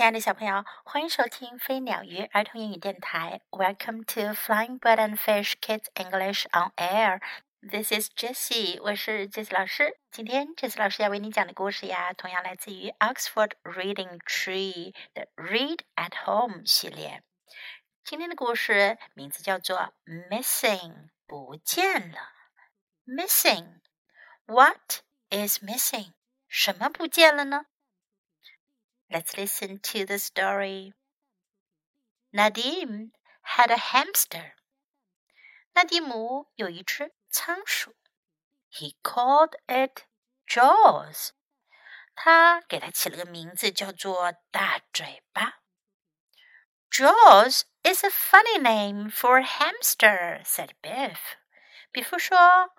亲爱的小朋友，欢迎收听飞鸟鱼儿童英语电台。Welcome to Flying Bird and Fish Kids English on Air. This is Jessie，我是 Jessie 老师。今天 Jessie 老师要为你讲的故事呀，同样来自于 Oxford Reading Tree 的 Read at Home 系列。今天的故事名字叫做 Missing，不见了。Missing，What is missing？什么不见了呢 ？Let's listen to the story. Nadim had a hamster. 纳迪姆有一只仓鼠。He called it Jaws. 他给它起了个名字，叫做大嘴巴。Jaws is a funny name for a hamster," said Biff. 比夫说：“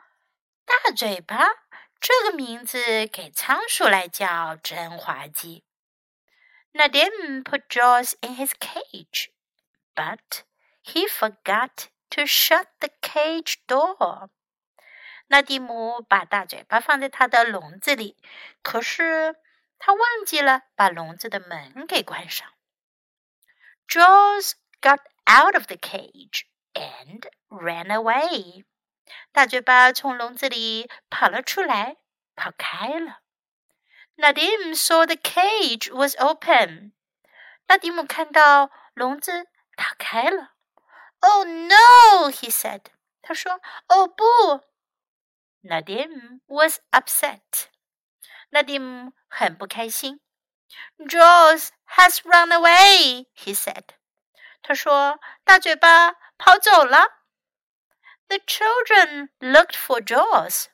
大嘴巴这个名字给仓鼠来叫真滑稽。” Nadim put Jaws in his cage, but he forgot to shut the cage door. 纳迪姆把大嘴巴放在他的笼子里，可是他忘记了把笼子的门给关上。Jaws got out of the cage and ran away. 大嘴巴从笼子里跑了出来，跑开了。 Nadim saw the cage was open. 纳迪姆看到笼子打开了。Oh no! he said. 他说：“哦不。” Nadim was upset. 纳迪姆很不开心。Jaws has run away, he said. 他说：“大嘴巴跑走了。” The children looked for Jaws.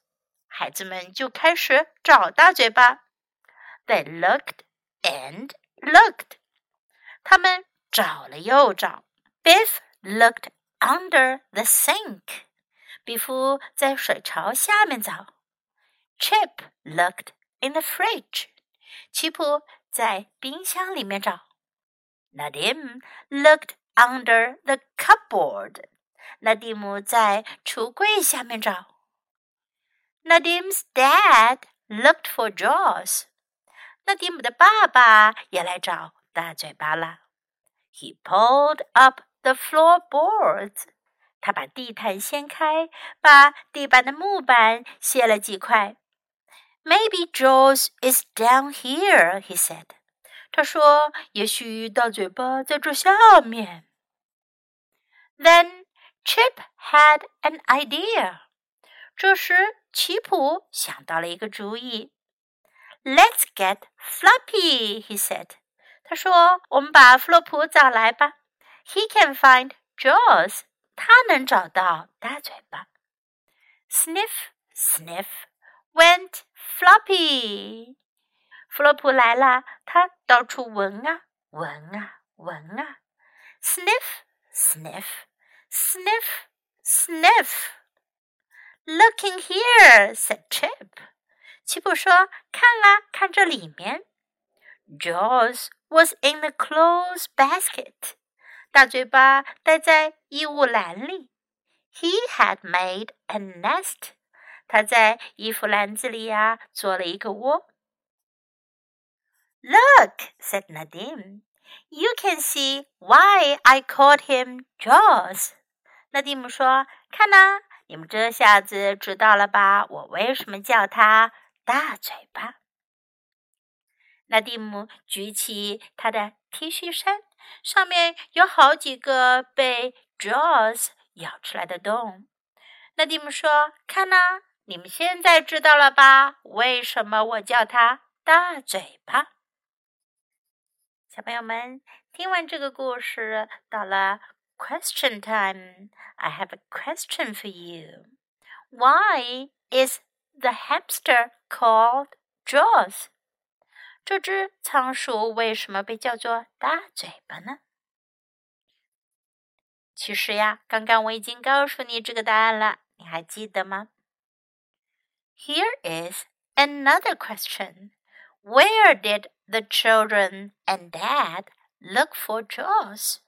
孩子们就开始找大嘴巴。 they looked and looked. 他们找了又找。Biff looked under the sink. 比夫在水槽下面找。Chip looked in the fridge. 奇普在冰箱里面找。Nadim looked under the cupboard. 纳迪姆在橱柜下面找。Nadim's dad looked for Jaws. 那蒂姆的爸爸也来找大嘴巴了。He pulled up the floorboards。他把地毯掀开，把地板的木板卸了几块。Maybe Jaws is down here, he said. 他说：“也许大嘴巴在这下面。” Then Chip had an idea. 这时，奇普想到了一个主意。Let's get Floppy, he said. 他说：“我们把弗洛普找来吧。He can find Jaws. 他能找到大嘴巴。” Sniff, sniff, went Floppy. 弗洛普来了，他到处闻啊闻啊闻啊。Sniff, sniff, sniff, sniff. Looking here, said Chip. 奇普说：“看啊，看这里面。” Jaws was in the clothes basket. 大嘴巴待在衣物篮里。He had made a nest. 他在衣服篮子里呀做了一个窝。Look, said Nadim. You can see why I called him Jaws. 纳迪姆说：“看呐，你们这下子知道了吧？我为什么叫他？” 大嘴巴。那蒂姆举起他的 T 恤衫，上面有好几个被 Jaws 咬出来的洞。那蒂姆说：“看呐，你们现在知道了吧？为什么我叫他大嘴巴？”小朋友们，听完这个故事，到了 Question time。I have a question for you. Why is the hamster called Jaws。这只仓鼠为什么被叫做大嘴巴呢？其实呀，刚刚我已经告诉你这个答案了，你还记得吗？Here is another question. Where did the children and Dad look for Jaws?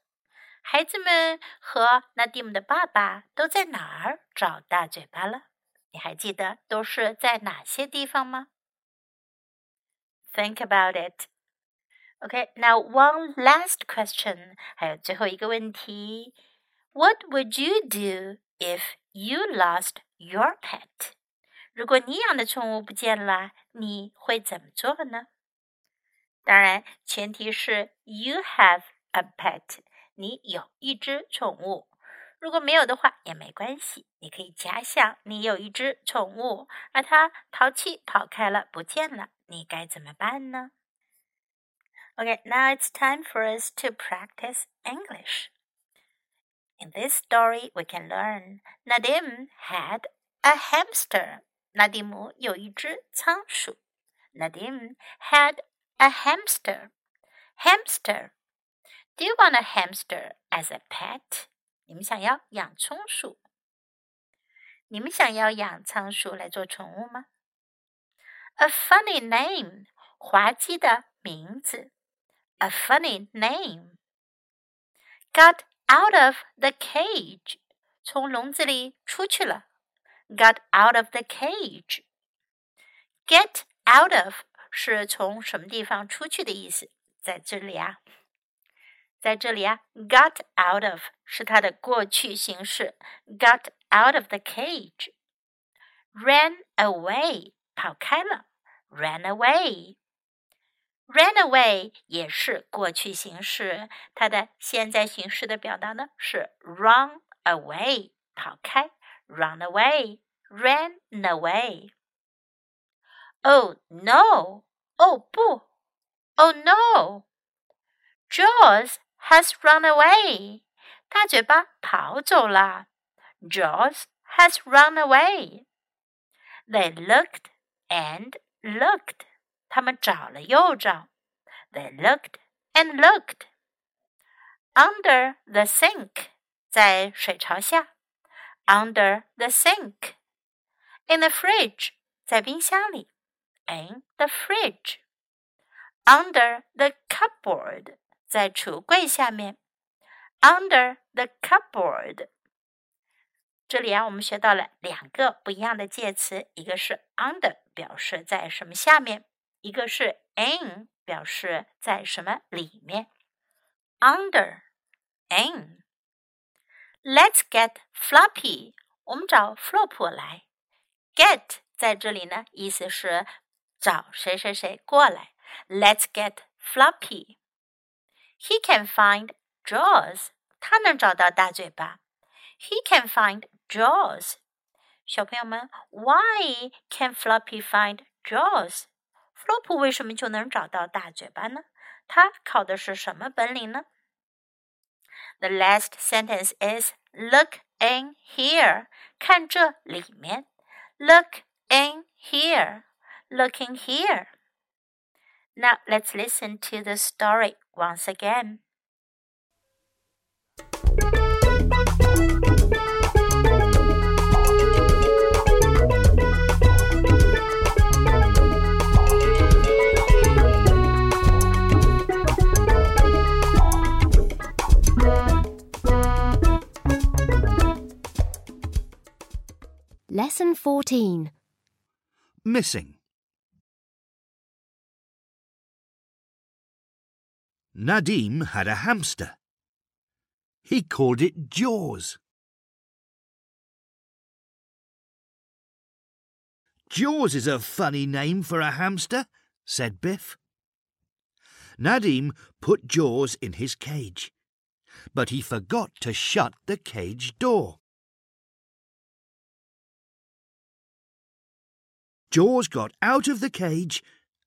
孩子们和纳蒂姆的爸爸都在哪儿找大嘴巴了？ 你还记得都是在哪些地方吗？Think about it. Okay, now one last question，还有最后一个问题。What would you do if you lost your pet？如果你养的宠物不见了，你会怎么做呢？当然，前提是 you have a pet，你有一只宠物。如果没有的话也没关系，你可以假想你有一只宠物，而它淘气跑开了，不见了，你该怎么办呢？Okay, now it's time for us to practice English. In this story, we can learn Nadim had a hamster. 纳迪姆有一只仓鼠。Nadim had a hamster. Hamster. Do you want a hamster as a pet? 你们想要养仓鼠？你们想要养仓鼠来做宠物吗？A funny name，滑稽的名字。A funny name。Got out of the cage，从笼子里出去了。Got out of the cage。Get out of 是从什么地方出去的意思，在这里啊。在这里啊，got out of 是它的过去形式，got out of the cage。ran away 跑开了，ran away。ran away 也是过去形式，它的现在形式的表达呢是 run away 跑开，run away，ran away。Oh no！哦不！Oh no！Jaws has run away. 大嘴巴跑走了。Jaws has run away. They looked and looked. 他们找了又找。They looked and looked. Under the sink. 在水槽下。Under the sink. In the fridge. 在冰箱里。In the fridge. Under the cupboard. 在橱柜下面，under the cupboard。这里啊，我们学到了两个不一样的介词，一个是 under，表示在什么下面；一个是 in，表示在什么里面。under，in。Let's get Floppy，我们找 Flop 来。Get 在这里呢，意思是找谁谁谁过来。Let's get Floppy。He can find Jaws. 他能找到大嘴巴。He can find Jaws. 小朋友们，Why can Floppy find Jaws? 弗洛普为什么就能找到大嘴巴呢？他考的是什么本领呢？The last sentence is Look in here. 看这里面。Look in here. Look in here. Now let's listen to the story once again. Lesson 14 Missing. Nadim had a hamster. He called it Jaws. Jaws is a funny name for a hamster, said Biff. Nadim put Jaws in his cage, but he forgot to shut the cage door. Jaws got out of the cage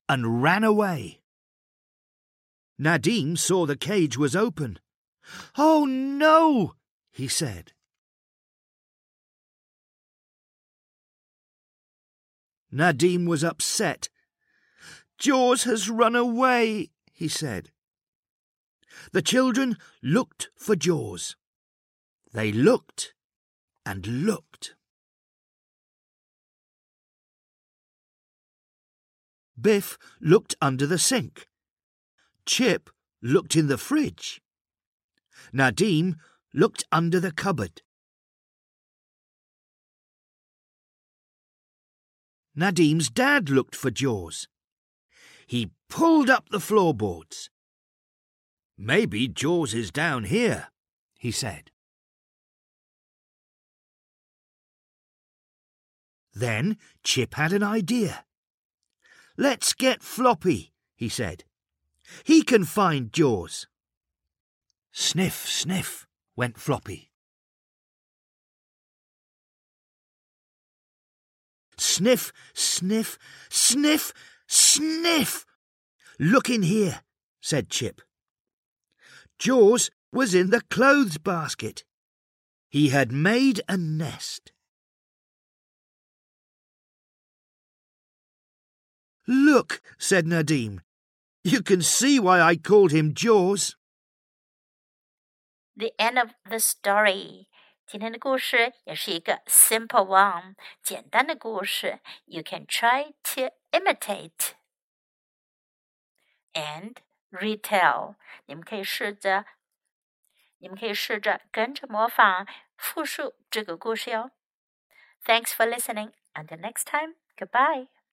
and ran away. Nadim saw the cage was open. Oh no, he said. Nadim was upset. Jaws has run away, he said. The children looked for Jaws. They looked and looked. Biff looked under the sink. Chip looked in the fridge. Nadim looked under the cupboard. Nadim's dad looked for Jaws. He pulled up the floorboards. Maybe Jaws is down here, he said. Then Chip had an idea. Let's get Floppy, he said. He can find Jaws. Sniff, sniff, went Floppy. Sniff, sniff, sniff, sniff. Look in here, said Chip. Jaws was in the clothes basket. He had made a nest. Look, said Nadim. You can see why I called him Jaws. The end of the story. 今天的故事也是一个 simple one，简单的故事。You can try to imitate and retell。你们可以试着，你们可以试着跟着模仿复述这个故事哟。Thanks for listening. Until next time. Goodbye.